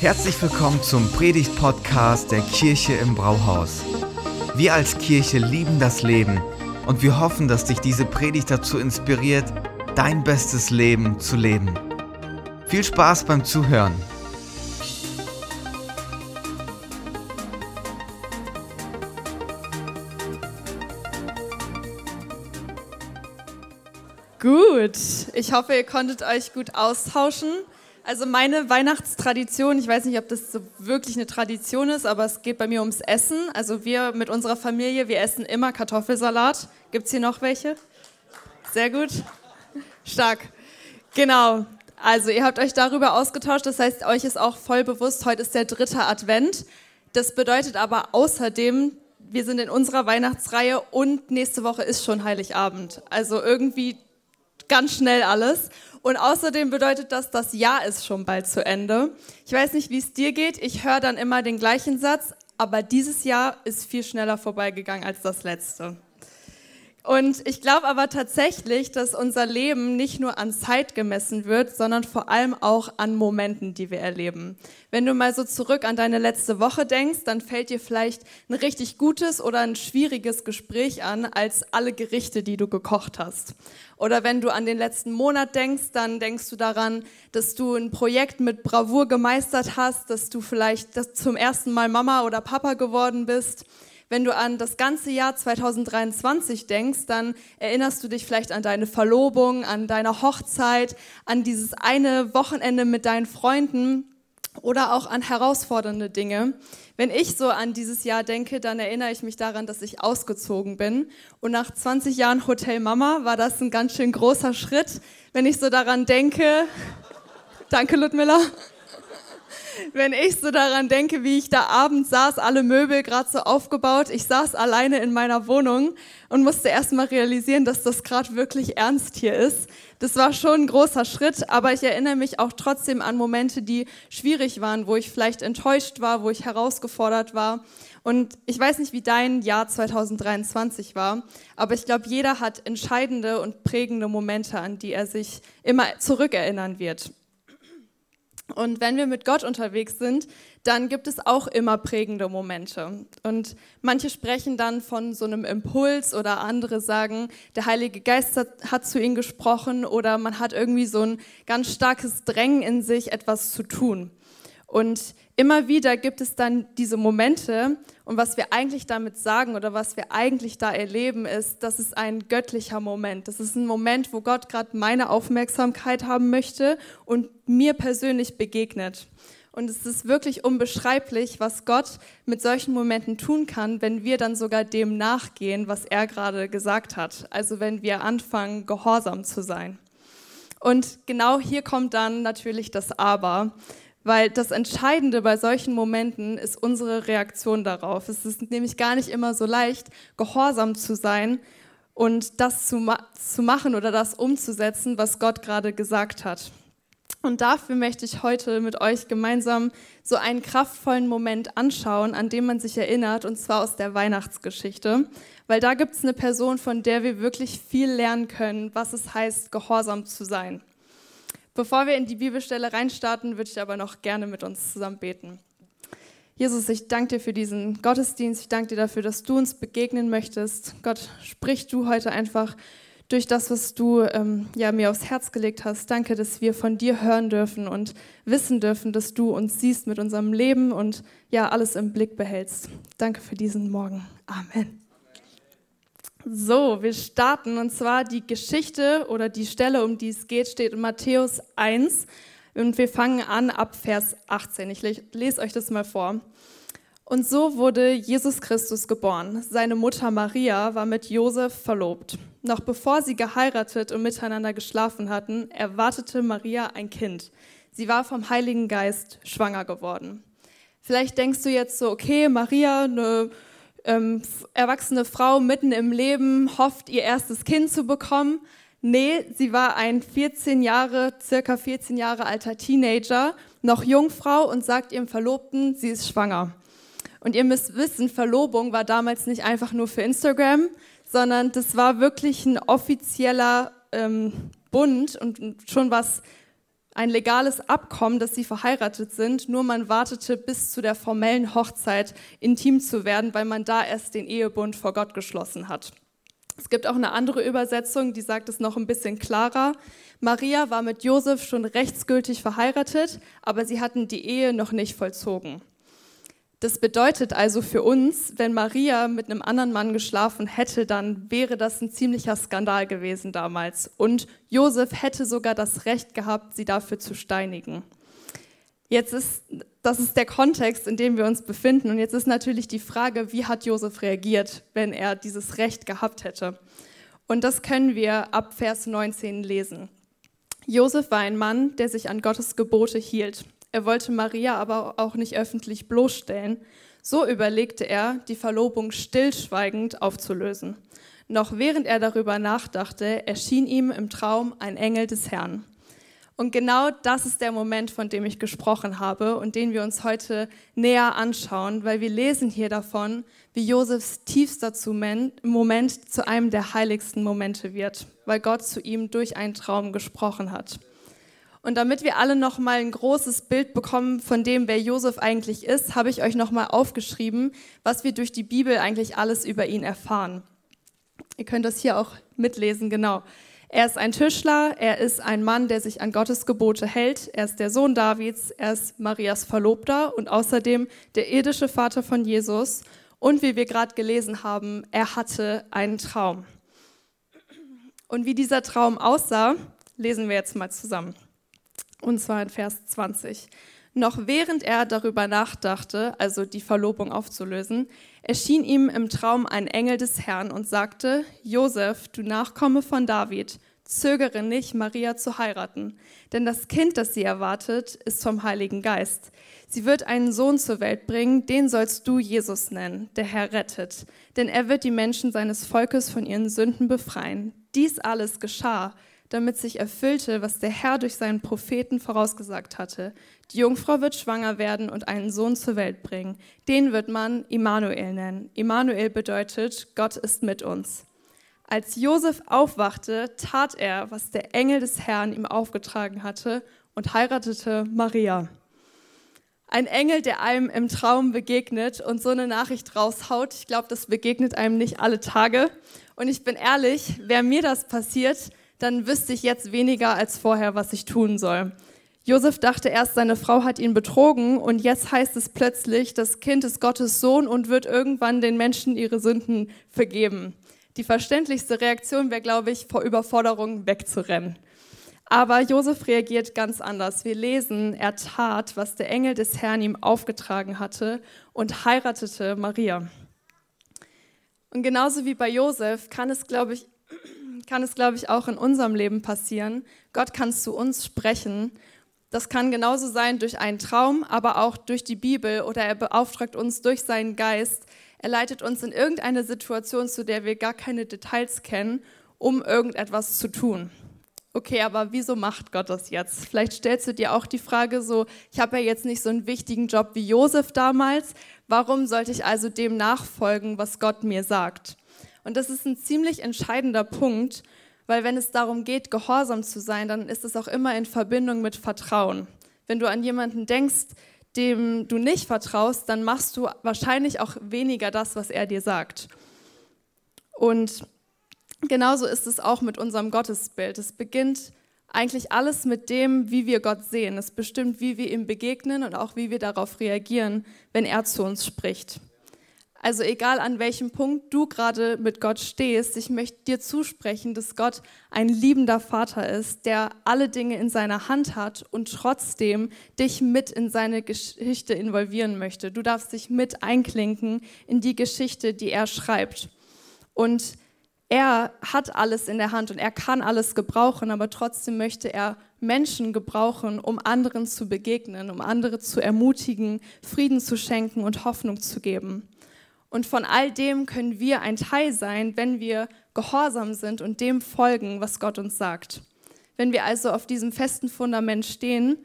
Herzlich willkommen zum Predigt-Podcast der Kirche im Brauhaus. Wir als Kirche lieben das Leben und wir hoffen, dass dich diese Predigt dazu inspiriert, dein bestes Leben zu leben. Viel Spaß beim Zuhören. Gut, ich hoffe, ihr konntet euch gut austauschen. Also meine Weihnachtstradition, ich weiß nicht, ob das so wirklich eine Tradition ist, aber es geht bei mir ums Essen. Also wir mit unserer Familie, wir essen immer Kartoffelsalat. Gibt es hier noch welche? Sehr gut. Stark. Genau. Also ihr habt euch darüber ausgetauscht, das heißt, euch ist auch voll bewusst, heute ist der dritte Advent. Das bedeutet aber außerdem, wir sind in unserer Weihnachtsreihe und nächste Woche ist schon Heiligabend. Also irgendwie ganz schnell alles. Und außerdem bedeutet das, das Jahr ist schon bald zu Ende. Ich weiß nicht, wie es dir geht. Ich höre dann immer den gleichen Satz, aber dieses Jahr ist viel schneller vorbeigegangen als das letzte. Und ich glaube aber tatsächlich, dass unser Leben nicht nur an Zeit gemessen wird, sondern vor allem auch an Momenten, die wir erleben. Wenn du mal so zurück an deine letzte Woche denkst, dann fällt dir vielleicht ein richtig gutes oder ein schwieriges Gespräch an als alle Gerichte, die du gekocht hast. Oder wenn du an den letzten Monat denkst, dann denkst du daran, dass du ein Projekt mit Bravour gemeistert hast, dass du vielleicht zum ersten Mal Mama oder Papa geworden bist. Wenn du an das ganze Jahr 2023 denkst, dann erinnerst du dich vielleicht an deine Verlobung, an deine Hochzeit, an dieses eine Wochenende mit deinen Freunden oder auch an herausfordernde Dinge. Wenn ich so an dieses Jahr denke, dann erinnere ich mich daran, dass ich ausgezogen bin. Und nach 20 Jahren Hotel Mama war das ein ganz schön großer Schritt. Wenn ich so daran denke, danke Ludmilla, wenn ich so daran denke, wie ich da abends saß, alle Möbel gerade so aufgebaut, ich saß alleine in meiner Wohnung und musste erst mal realisieren, dass das gerade wirklich ernst hier ist. Das war schon ein großer Schritt, aber ich erinnere mich auch trotzdem an Momente, die schwierig waren, wo ich vielleicht enttäuscht war, wo ich herausgefordert war. Und ich weiß nicht, wie dein Jahr 2023 war, aber ich glaube, jeder hat entscheidende und prägende Momente, an die er sich immer zurückerinnern wird. Und wenn wir mit Gott unterwegs sind, dann gibt es auch immer prägende Momente. Und manche sprechen dann von so einem Impuls oder andere sagen, der Heilige Geist hat zu ihnen gesprochen oder man hat irgendwie so ein ganz starkes Drängen in sich, etwas zu tun. Und immer wieder gibt es dann diese Momente und was wir eigentlich damit sagen oder was wir eigentlich da erleben, ist, das ist ein göttlicher Moment. Das ist ein Moment, wo Gott gerade meine Aufmerksamkeit haben möchte und mir persönlich begegnet. Und es ist wirklich unbeschreiblich, was Gott mit solchen Momenten tun kann, wenn wir dann sogar dem nachgehen, was er gerade gesagt hat. Also wenn wir anfangen, gehorsam zu sein. Und genau hier kommt dann natürlich das Aber. Weil das Entscheidende bei solchen Momenten ist unsere Reaktion darauf. Es ist nämlich gar nicht immer so leicht, gehorsam zu sein und das zu, ma zu machen oder das umzusetzen, was Gott gerade gesagt hat. Und dafür möchte ich heute mit euch gemeinsam so einen kraftvollen Moment anschauen, an dem man sich erinnert, und zwar aus der Weihnachtsgeschichte. Weil da gibt es eine Person, von der wir wirklich viel lernen können, was es heißt, gehorsam zu sein. Bevor wir in die Bibelstelle reinstarten, würde ich aber noch gerne mit uns zusammen beten. Jesus, ich danke dir für diesen Gottesdienst. Ich danke dir dafür, dass du uns begegnen möchtest. Gott, sprich du heute einfach durch das, was du ähm, ja, mir aufs Herz gelegt hast. Danke, dass wir von dir hören dürfen und wissen dürfen, dass du uns siehst mit unserem Leben und ja, alles im Blick behältst. Danke für diesen Morgen. Amen. So, wir starten und zwar die Geschichte oder die Stelle, um die es geht, steht in Matthäus 1 und wir fangen an ab Vers 18. Ich lese euch das mal vor. Und so wurde Jesus Christus geboren. Seine Mutter Maria war mit Josef verlobt. Noch bevor sie geheiratet und miteinander geschlafen hatten, erwartete Maria ein Kind. Sie war vom Heiligen Geist schwanger geworden. Vielleicht denkst du jetzt so, okay, Maria, eine ähm, erwachsene Frau mitten im Leben hofft, ihr erstes Kind zu bekommen. Nee, sie war ein 14 Jahre, circa 14 Jahre alter Teenager, noch Jungfrau und sagt ihrem Verlobten, sie ist schwanger. Und ihr müsst wissen, Verlobung war damals nicht einfach nur für Instagram, sondern das war wirklich ein offizieller ähm, Bund und schon was ein legales Abkommen, dass sie verheiratet sind, nur man wartete bis zu der formellen Hochzeit intim zu werden, weil man da erst den Ehebund vor Gott geschlossen hat. Es gibt auch eine andere Übersetzung, die sagt es noch ein bisschen klarer. Maria war mit Josef schon rechtsgültig verheiratet, aber sie hatten die Ehe noch nicht vollzogen. Das bedeutet also für uns, wenn Maria mit einem anderen Mann geschlafen hätte, dann wäre das ein ziemlicher Skandal gewesen damals. Und Josef hätte sogar das Recht gehabt, sie dafür zu steinigen. Jetzt ist, das ist der Kontext, in dem wir uns befinden. Und jetzt ist natürlich die Frage, wie hat Josef reagiert, wenn er dieses Recht gehabt hätte? Und das können wir ab Vers 19 lesen. Josef war ein Mann, der sich an Gottes Gebote hielt. Er wollte Maria aber auch nicht öffentlich bloßstellen. So überlegte er, die Verlobung stillschweigend aufzulösen. Noch während er darüber nachdachte, erschien ihm im Traum ein Engel des Herrn. Und genau das ist der Moment, von dem ich gesprochen habe und den wir uns heute näher anschauen, weil wir lesen hier davon, wie Josefs tiefster Moment zu einem der heiligsten Momente wird, weil Gott zu ihm durch einen Traum gesprochen hat. Und damit wir alle noch mal ein großes Bild bekommen von dem, wer Josef eigentlich ist, habe ich euch noch mal aufgeschrieben, was wir durch die Bibel eigentlich alles über ihn erfahren. Ihr könnt das hier auch mitlesen, genau. Er ist ein Tischler, er ist ein Mann, der sich an Gottes Gebote hält, er ist der Sohn Davids, er ist Marias Verlobter und außerdem der irdische Vater von Jesus. Und wie wir gerade gelesen haben, er hatte einen Traum. Und wie dieser Traum aussah, lesen wir jetzt mal zusammen und zwar in Vers 20. Noch während er darüber nachdachte, also die Verlobung aufzulösen, erschien ihm im Traum ein Engel des Herrn und sagte, Josef, du Nachkomme von David, zögere nicht, Maria zu heiraten, denn das Kind, das sie erwartet, ist vom Heiligen Geist. Sie wird einen Sohn zur Welt bringen, den sollst du Jesus nennen, der Herr rettet, denn er wird die Menschen seines Volkes von ihren Sünden befreien. Dies alles geschah, damit sich erfüllte, was der Herr durch seinen Propheten vorausgesagt hatte. Die Jungfrau wird schwanger werden und einen Sohn zur Welt bringen. Den wird man Immanuel nennen. Immanuel bedeutet, Gott ist mit uns. Als Josef aufwachte, tat er, was der Engel des Herrn ihm aufgetragen hatte und heiratete Maria. Ein Engel, der einem im Traum begegnet und so eine Nachricht raushaut, ich glaube, das begegnet einem nicht alle Tage. Und ich bin ehrlich, wer mir das passiert, dann wüsste ich jetzt weniger als vorher, was ich tun soll. Josef dachte erst, seine Frau hat ihn betrogen und jetzt heißt es plötzlich, das Kind ist Gottes Sohn und wird irgendwann den Menschen ihre Sünden vergeben. Die verständlichste Reaktion wäre, glaube ich, vor Überforderung wegzurennen. Aber Josef reagiert ganz anders. Wir lesen, er tat, was der Engel des Herrn ihm aufgetragen hatte und heiratete Maria. Und genauso wie bei Josef kann es, glaube ich, kann es, glaube ich, auch in unserem Leben passieren. Gott kann zu uns sprechen. Das kann genauso sein durch einen Traum, aber auch durch die Bibel oder er beauftragt uns durch seinen Geist. Er leitet uns in irgendeine Situation, zu der wir gar keine Details kennen, um irgendetwas zu tun. Okay, aber wieso macht Gott das jetzt? Vielleicht stellst du dir auch die Frage so, ich habe ja jetzt nicht so einen wichtigen Job wie Josef damals, warum sollte ich also dem nachfolgen, was Gott mir sagt? Und das ist ein ziemlich entscheidender Punkt, weil wenn es darum geht, gehorsam zu sein, dann ist es auch immer in Verbindung mit Vertrauen. Wenn du an jemanden denkst, dem du nicht vertraust, dann machst du wahrscheinlich auch weniger das, was er dir sagt. Und genauso ist es auch mit unserem Gottesbild. Es beginnt eigentlich alles mit dem, wie wir Gott sehen. Es bestimmt, wie wir ihm begegnen und auch wie wir darauf reagieren, wenn er zu uns spricht. Also egal an welchem Punkt du gerade mit Gott stehst, ich möchte dir zusprechen, dass Gott ein liebender Vater ist, der alle Dinge in seiner Hand hat und trotzdem dich mit in seine Geschichte involvieren möchte. Du darfst dich mit einklinken in die Geschichte, die er schreibt. Und er hat alles in der Hand und er kann alles gebrauchen, aber trotzdem möchte er Menschen gebrauchen, um anderen zu begegnen, um andere zu ermutigen, Frieden zu schenken und Hoffnung zu geben. Und von all dem können wir ein Teil sein, wenn wir gehorsam sind und dem folgen, was Gott uns sagt. Wenn wir also auf diesem festen Fundament stehen,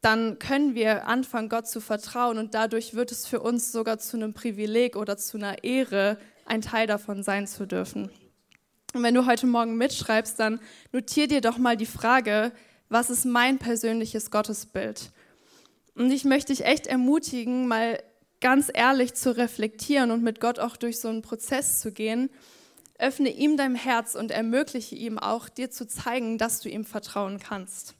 dann können wir anfangen, Gott zu vertrauen und dadurch wird es für uns sogar zu einem Privileg oder zu einer Ehre, ein Teil davon sein zu dürfen. Und wenn du heute Morgen mitschreibst, dann notier dir doch mal die Frage, Was ist mein persönliches Gottesbild? Und ich möchte dich echt ermutigen, mal ganz ehrlich zu reflektieren und mit Gott auch durch so einen Prozess zu gehen. Öffne ihm dein Herz und ermögliche ihm auch, dir zu zeigen, dass du ihm vertrauen kannst.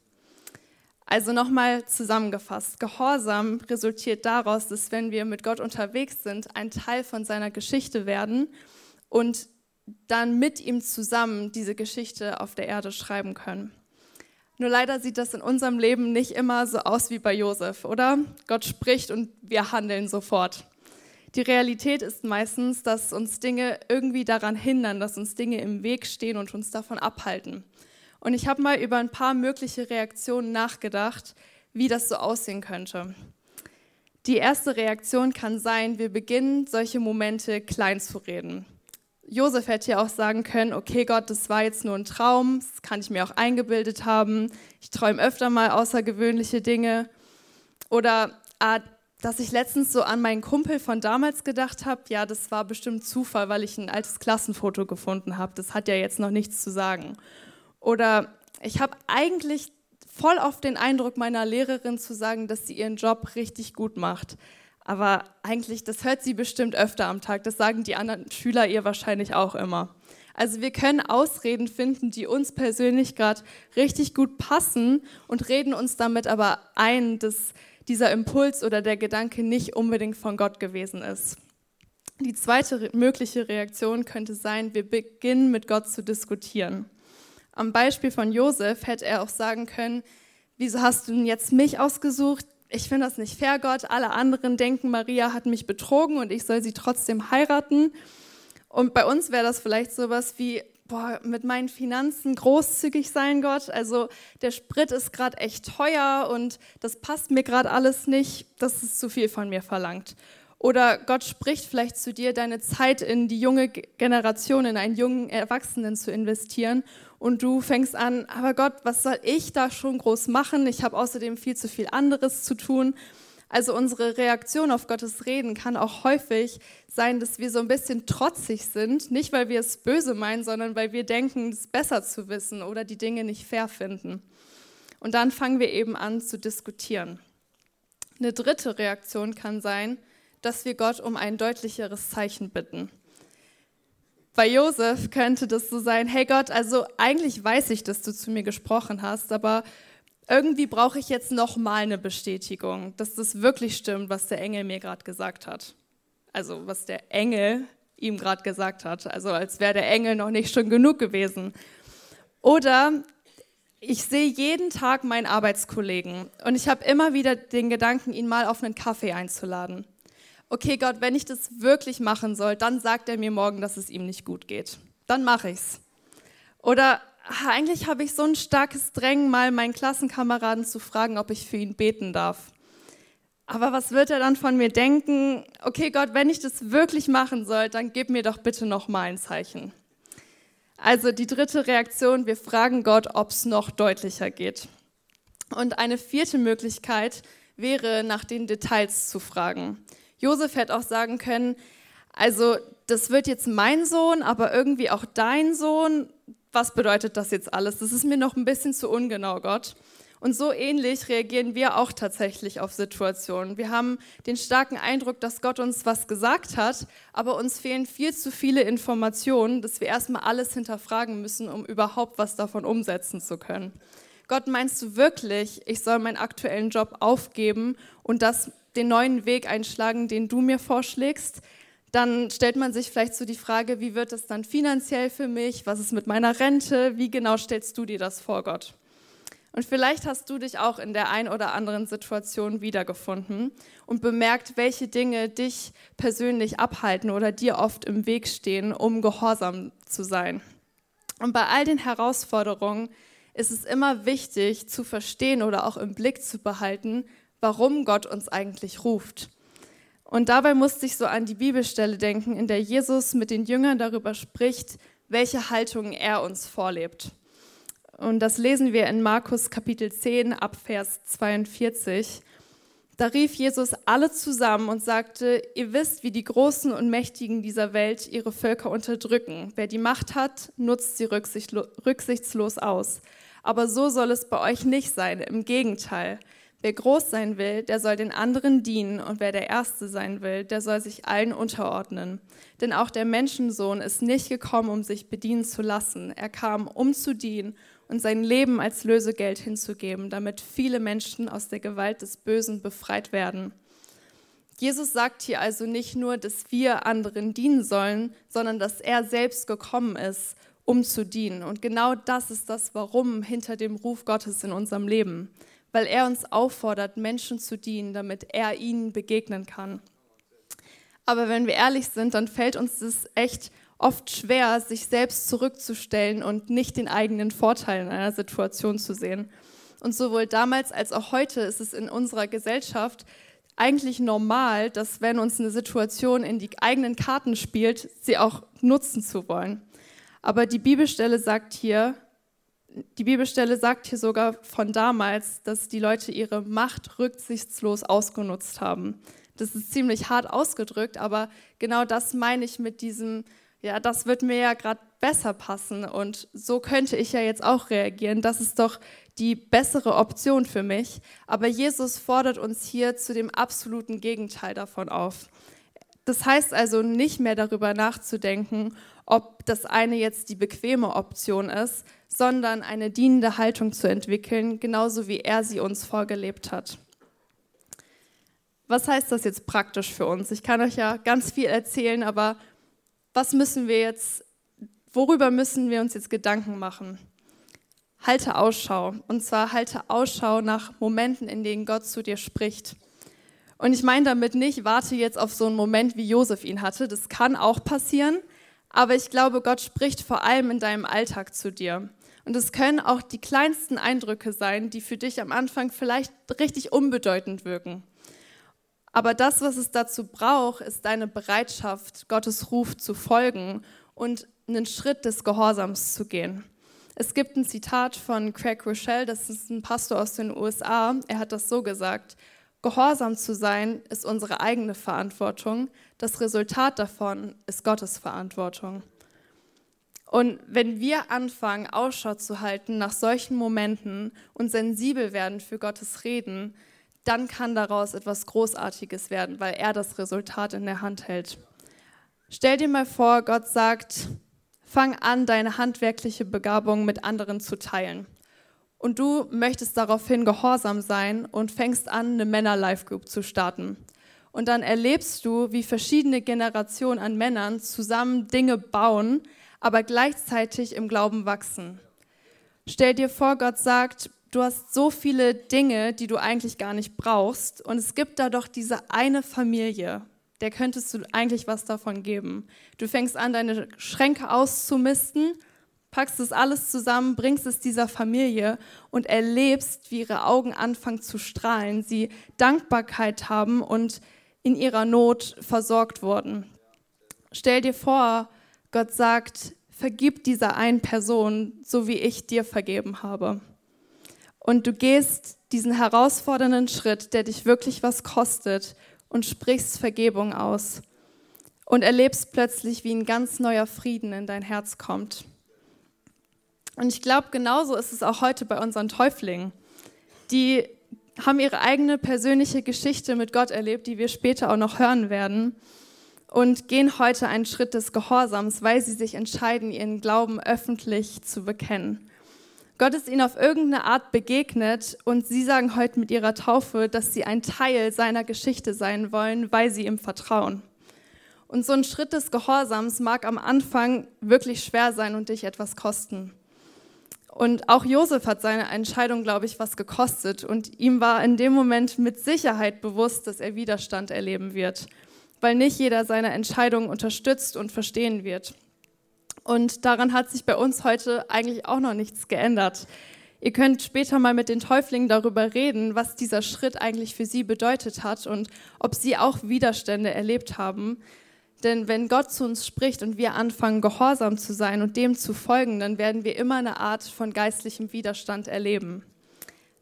Also nochmal zusammengefasst, Gehorsam resultiert daraus, dass wenn wir mit Gott unterwegs sind, ein Teil von seiner Geschichte werden und dann mit ihm zusammen diese Geschichte auf der Erde schreiben können. Nur leider sieht das in unserem Leben nicht immer so aus wie bei Josef, oder? Gott spricht und wir handeln sofort. Die Realität ist meistens, dass uns Dinge irgendwie daran hindern, dass uns Dinge im Weg stehen und uns davon abhalten. Und ich habe mal über ein paar mögliche Reaktionen nachgedacht, wie das so aussehen könnte. Die erste Reaktion kann sein, wir beginnen solche Momente klein zu reden. Josef hätte ja auch sagen können, okay Gott, das war jetzt nur ein Traum, das kann ich mir auch eingebildet haben, ich träume öfter mal außergewöhnliche Dinge. Oder ah, dass ich letztens so an meinen Kumpel von damals gedacht habe, ja, das war bestimmt Zufall, weil ich ein altes Klassenfoto gefunden habe, das hat ja jetzt noch nichts zu sagen. Oder ich habe eigentlich voll oft den Eindruck meiner Lehrerin zu sagen, dass sie ihren Job richtig gut macht. Aber eigentlich, das hört sie bestimmt öfter am Tag. Das sagen die anderen Schüler ihr wahrscheinlich auch immer. Also wir können Ausreden finden, die uns persönlich gerade richtig gut passen und reden uns damit aber ein, dass dieser Impuls oder der Gedanke nicht unbedingt von Gott gewesen ist. Die zweite mögliche Reaktion könnte sein, wir beginnen mit Gott zu diskutieren. Am Beispiel von Josef hätte er auch sagen können, wieso hast du denn jetzt mich ausgesucht? Ich finde das nicht fair, Gott. Alle anderen denken, Maria hat mich betrogen und ich soll sie trotzdem heiraten. Und bei uns wäre das vielleicht sowas wie, boah, mit meinen Finanzen großzügig sein, Gott. Also der Sprit ist gerade echt teuer und das passt mir gerade alles nicht. Das ist zu viel von mir verlangt. Oder Gott spricht vielleicht zu dir, deine Zeit in die junge Generation, in einen jungen Erwachsenen zu investieren. Und du fängst an, aber Gott, was soll ich da schon groß machen? Ich habe außerdem viel zu viel anderes zu tun. Also unsere Reaktion auf Gottes Reden kann auch häufig sein, dass wir so ein bisschen trotzig sind, nicht weil wir es böse meinen, sondern weil wir denken, es besser zu wissen oder die Dinge nicht fair finden. Und dann fangen wir eben an zu diskutieren. Eine dritte Reaktion kann sein, dass wir Gott um ein deutlicheres Zeichen bitten. Bei Josef könnte das so sein, hey Gott, also eigentlich weiß ich, dass du zu mir gesprochen hast, aber irgendwie brauche ich jetzt noch mal eine Bestätigung, dass das wirklich stimmt, was der Engel mir gerade gesagt hat. Also was der Engel ihm gerade gesagt hat, also als wäre der Engel noch nicht schon genug gewesen. Oder ich sehe jeden Tag meinen Arbeitskollegen und ich habe immer wieder den Gedanken, ihn mal auf einen Kaffee einzuladen okay Gott, wenn ich das wirklich machen soll, dann sagt er mir morgen, dass es ihm nicht gut geht. Dann mache ich's. Oder eigentlich habe ich so ein starkes Drängen, mal meinen Klassenkameraden zu fragen, ob ich für ihn beten darf. Aber was wird er dann von mir denken? Okay, Gott, wenn ich das wirklich machen soll, dann gib mir doch bitte noch mal ein Zeichen. Also die dritte Reaktion, wir fragen Gott, ob es noch deutlicher geht. Und eine vierte Möglichkeit wäre, nach den Details zu fragen. Josef hätte auch sagen können, also das wird jetzt mein Sohn, aber irgendwie auch dein Sohn. Was bedeutet das jetzt alles? Das ist mir noch ein bisschen zu ungenau, Gott. Und so ähnlich reagieren wir auch tatsächlich auf Situationen. Wir haben den starken Eindruck, dass Gott uns was gesagt hat, aber uns fehlen viel zu viele Informationen, dass wir erstmal alles hinterfragen müssen, um überhaupt was davon umsetzen zu können. Gott, meinst du wirklich, ich soll meinen aktuellen Job aufgeben und das den neuen Weg einschlagen, den du mir vorschlägst, dann stellt man sich vielleicht so die Frage, wie wird es dann finanziell für mich? Was ist mit meiner Rente? Wie genau stellst du dir das vor, Gott? Und vielleicht hast du dich auch in der ein oder anderen Situation wiedergefunden und bemerkt, welche Dinge dich persönlich abhalten oder dir oft im Weg stehen, um gehorsam zu sein. Und bei all den Herausforderungen ist es immer wichtig zu verstehen oder auch im Blick zu behalten, warum Gott uns eigentlich ruft. Und dabei musste ich so an die Bibelstelle denken, in der Jesus mit den Jüngern darüber spricht, welche Haltung er uns vorlebt. Und das lesen wir in Markus Kapitel 10 ab Vers 42. Da rief Jesus alle zusammen und sagte, ihr wisst, wie die Großen und Mächtigen dieser Welt ihre Völker unterdrücken. Wer die Macht hat, nutzt sie rücksichtslos aus. Aber so soll es bei euch nicht sein. Im Gegenteil. Wer groß sein will, der soll den anderen dienen, und wer der Erste sein will, der soll sich allen unterordnen. Denn auch der Menschensohn ist nicht gekommen, um sich bedienen zu lassen. Er kam, um zu dienen und sein Leben als Lösegeld hinzugeben, damit viele Menschen aus der Gewalt des Bösen befreit werden. Jesus sagt hier also nicht nur, dass wir anderen dienen sollen, sondern dass er selbst gekommen ist, um zu dienen. Und genau das ist das Warum hinter dem Ruf Gottes in unserem Leben weil er uns auffordert, Menschen zu dienen, damit er ihnen begegnen kann. Aber wenn wir ehrlich sind, dann fällt uns das echt oft schwer, sich selbst zurückzustellen und nicht den eigenen Vorteil in einer Situation zu sehen. Und sowohl damals als auch heute ist es in unserer Gesellschaft eigentlich normal, dass wenn uns eine Situation in die eigenen Karten spielt, sie auch nutzen zu wollen. Aber die Bibelstelle sagt hier, die Bibelstelle sagt hier sogar von damals, dass die Leute ihre Macht rücksichtslos ausgenutzt haben. Das ist ziemlich hart ausgedrückt, aber genau das meine ich mit diesem, ja, das wird mir ja gerade besser passen und so könnte ich ja jetzt auch reagieren. Das ist doch die bessere Option für mich. Aber Jesus fordert uns hier zu dem absoluten Gegenteil davon auf. Das heißt also nicht mehr darüber nachzudenken, ob das eine jetzt die bequeme Option ist, sondern eine dienende Haltung zu entwickeln, genauso wie er sie uns vorgelebt hat. Was heißt das jetzt praktisch für uns? Ich kann euch ja ganz viel erzählen, aber was müssen wir jetzt, worüber müssen wir uns jetzt Gedanken machen? Halte Ausschau. Und zwar halte Ausschau nach Momenten, in denen Gott zu dir spricht. Und ich meine damit nicht, warte jetzt auf so einen Moment, wie Josef ihn hatte. Das kann auch passieren. Aber ich glaube, Gott spricht vor allem in deinem Alltag zu dir. Und es können auch die kleinsten Eindrücke sein, die für dich am Anfang vielleicht richtig unbedeutend wirken. Aber das, was es dazu braucht, ist deine Bereitschaft, Gottes Ruf zu folgen und einen Schritt des Gehorsams zu gehen. Es gibt ein Zitat von Craig Rochelle, das ist ein Pastor aus den USA. Er hat das so gesagt: Gehorsam zu sein ist unsere eigene Verantwortung. Das Resultat davon ist Gottes Verantwortung. Und wenn wir anfangen, Ausschau zu halten nach solchen Momenten und sensibel werden für Gottes Reden, dann kann daraus etwas Großartiges werden, weil er das Resultat in der Hand hält. Stell dir mal vor, Gott sagt, fang an, deine handwerkliche Begabung mit anderen zu teilen und du möchtest daraufhin gehorsam sein und fängst an, eine Männer-Life-Group zu starten. Und dann erlebst du, wie verschiedene Generationen an Männern zusammen Dinge bauen, aber gleichzeitig im Glauben wachsen. Stell dir vor, Gott sagt, du hast so viele Dinge, die du eigentlich gar nicht brauchst, und es gibt da doch diese eine Familie, der könntest du eigentlich was davon geben. Du fängst an, deine Schränke auszumisten packst es alles zusammen, bringst es dieser Familie und erlebst, wie ihre Augen anfangen zu strahlen, sie Dankbarkeit haben und in ihrer Not versorgt wurden. Stell dir vor, Gott sagt, vergib dieser einen Person, so wie ich dir vergeben habe. Und du gehst diesen herausfordernden Schritt, der dich wirklich was kostet, und sprichst Vergebung aus. Und erlebst plötzlich, wie ein ganz neuer Frieden in dein Herz kommt. Und ich glaube, genauso ist es auch heute bei unseren Täuflingen. Die haben ihre eigene persönliche Geschichte mit Gott erlebt, die wir später auch noch hören werden. Und gehen heute einen Schritt des Gehorsams, weil sie sich entscheiden, ihren Glauben öffentlich zu bekennen. Gott ist ihnen auf irgendeine Art begegnet und sie sagen heute mit ihrer Taufe, dass sie ein Teil seiner Geschichte sein wollen, weil sie ihm vertrauen. Und so ein Schritt des Gehorsams mag am Anfang wirklich schwer sein und dich etwas kosten. Und auch Josef hat seine Entscheidung, glaube ich, was gekostet. Und ihm war in dem Moment mit Sicherheit bewusst, dass er Widerstand erleben wird, weil nicht jeder seine Entscheidung unterstützt und verstehen wird. Und daran hat sich bei uns heute eigentlich auch noch nichts geändert. Ihr könnt später mal mit den Täuflingen darüber reden, was dieser Schritt eigentlich für sie bedeutet hat und ob sie auch Widerstände erlebt haben. Denn wenn Gott zu uns spricht und wir anfangen, gehorsam zu sein und dem zu folgen, dann werden wir immer eine Art von geistlichem Widerstand erleben.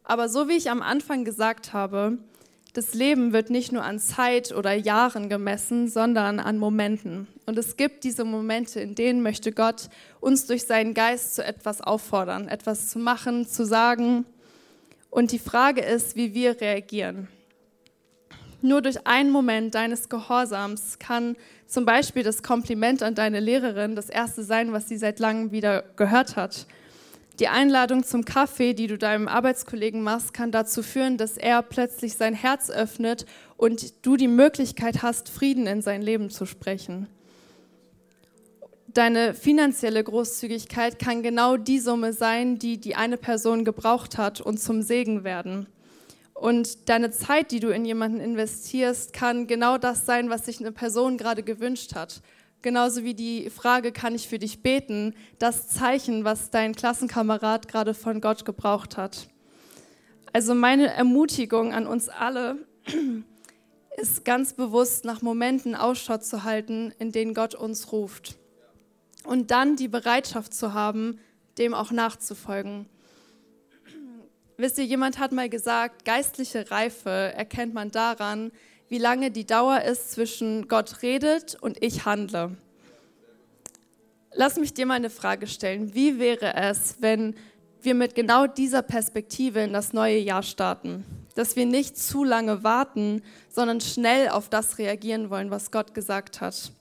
Aber so wie ich am Anfang gesagt habe, Das Leben wird nicht nur an Zeit oder Jahren gemessen, sondern an Momenten. Und es gibt diese Momente, in denen möchte Gott uns durch seinen Geist zu etwas auffordern, etwas zu machen, zu sagen. Und die Frage ist, wie wir reagieren. Nur durch einen Moment deines Gehorsams kann zum Beispiel das Kompliment an deine Lehrerin das erste sein, was sie seit langem wieder gehört hat. Die Einladung zum Kaffee, die du deinem Arbeitskollegen machst, kann dazu führen, dass er plötzlich sein Herz öffnet und du die Möglichkeit hast, Frieden in sein Leben zu sprechen. Deine finanzielle Großzügigkeit kann genau die Summe sein, die die eine Person gebraucht hat und zum Segen werden. Und deine Zeit, die du in jemanden investierst, kann genau das sein, was sich eine Person gerade gewünscht hat. Genauso wie die Frage, kann ich für dich beten, das Zeichen, was dein Klassenkamerad gerade von Gott gebraucht hat. Also meine Ermutigung an uns alle ist ganz bewusst nach Momenten Ausschau zu halten, in denen Gott uns ruft. Und dann die Bereitschaft zu haben, dem auch nachzufolgen. Wisst ihr, jemand hat mal gesagt, geistliche Reife erkennt man daran, wie lange die Dauer ist zwischen Gott redet und ich handle. Lass mich dir mal eine Frage stellen. Wie wäre es, wenn wir mit genau dieser Perspektive in das neue Jahr starten? Dass wir nicht zu lange warten, sondern schnell auf das reagieren wollen, was Gott gesagt hat.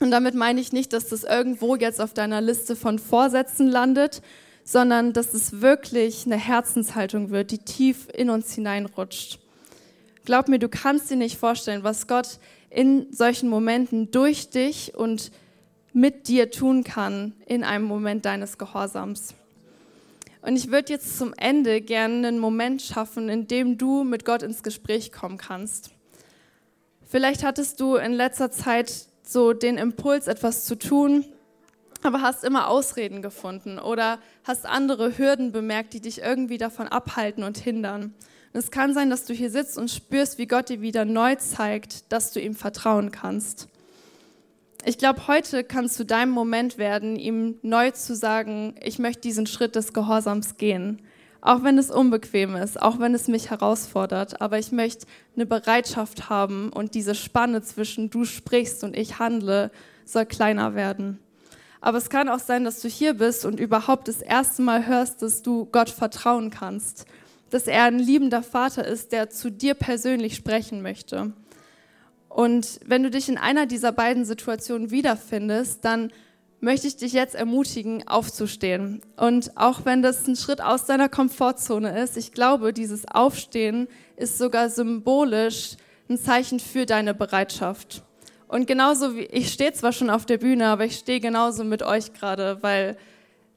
Und damit meine ich nicht, dass das irgendwo jetzt auf deiner Liste von Vorsätzen landet, sondern dass es wirklich eine Herzenshaltung wird, die tief in uns hineinrutscht. Glaub mir, du kannst dir nicht vorstellen, was Gott in solchen Momenten durch dich und mit dir tun kann in einem Moment deines Gehorsams. Und ich würde jetzt zum Ende gerne einen Moment schaffen, in dem du mit Gott ins Gespräch kommen kannst. Vielleicht hattest du in letzter Zeit so den Impuls, etwas zu tun, aber hast immer Ausreden gefunden oder hast andere Hürden bemerkt, die dich irgendwie davon abhalten und hindern. Und es kann sein, dass du hier sitzt und spürst, wie Gott dir wieder neu zeigt, dass du ihm vertrauen kannst. Ich glaube, heute kann zu deinem Moment werden, ihm neu zu sagen, ich möchte diesen Schritt des Gehorsams gehen. Auch wenn es unbequem ist, auch wenn es mich herausfordert. Aber ich möchte eine Bereitschaft haben und diese Spanne zwischen du sprichst und ich handle soll kleiner werden. Aber es kann auch sein, dass du hier bist und überhaupt das erste Mal hörst, dass du Gott vertrauen kannst, dass er ein liebender Vater ist, der zu dir persönlich sprechen möchte. Und wenn du dich in einer dieser beiden Situationen wiederfindest, dann möchte ich dich jetzt ermutigen, aufzustehen. Und auch wenn das ein Schritt aus deiner Komfortzone ist, ich glaube, dieses Aufstehen ist sogar symbolisch ein Zeichen für deine Bereitschaft. Und genauso wie ich stehe zwar schon auf der Bühne, aber ich stehe genauso mit euch gerade, weil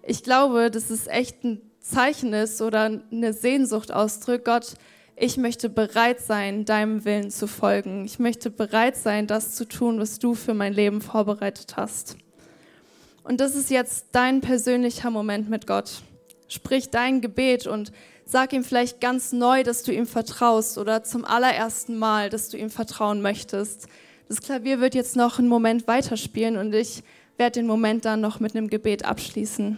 ich glaube, dass es echt ein Zeichen ist oder eine Sehnsucht ausdrückt, Gott, ich möchte bereit sein, deinem Willen zu folgen. Ich möchte bereit sein, das zu tun, was du für mein Leben vorbereitet hast. Und das ist jetzt dein persönlicher Moment mit Gott. Sprich dein Gebet und sag ihm vielleicht ganz neu, dass du ihm vertraust oder zum allerersten Mal, dass du ihm vertrauen möchtest. Das Klavier wird jetzt noch einen Moment weiterspielen und ich werde den Moment dann noch mit einem Gebet abschließen.